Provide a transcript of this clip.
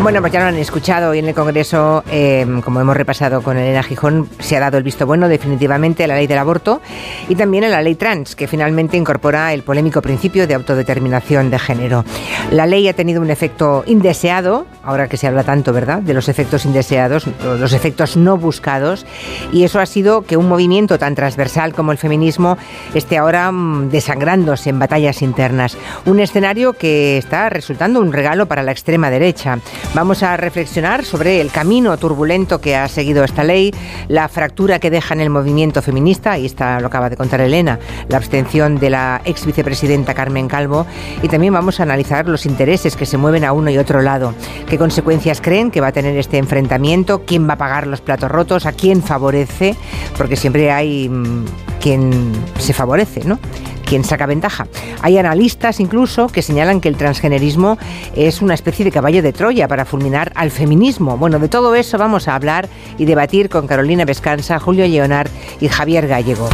Bueno, pues ya lo han escuchado y en el Congreso, em, como hemos repasado con Elena Gijón, se ha dado el visto bueno definitivamente a la ley del aborto y también a la ley trans, que finalmente incorpora el polémico principio de autodeterminación de género. La ley ha tenido un efecto indeseado, ahora que se habla tanto, ¿verdad?, de los efectos indeseados, los efectos no buscados, y eso ha sido que un movimiento tan transversal como el feminismo esté ahora mm, desangrándose en batallas internas. Un escenario que está resultando un regalo para la extrema derecha. Vamos a reflexionar sobre el camino turbulento que ha seguido esta ley, la fractura que deja en el movimiento feminista, y está lo acaba de contar Elena, la abstención de la ex vicepresidenta Carmen Calvo, y también vamos a analizar los intereses que se mueven a uno y otro lado, qué consecuencias creen que va a tener este enfrentamiento, quién va a pagar los platos rotos, a quién favorece, porque siempre hay mm, quien se favorece, ¿no? Quien saca ventaja. Hay analistas incluso que señalan que el transgenerismo es una especie de caballo de Troya para fulminar al feminismo. Bueno, de todo eso vamos a hablar y debatir con Carolina Vescanza, Julio Leonard y Javier Gallego.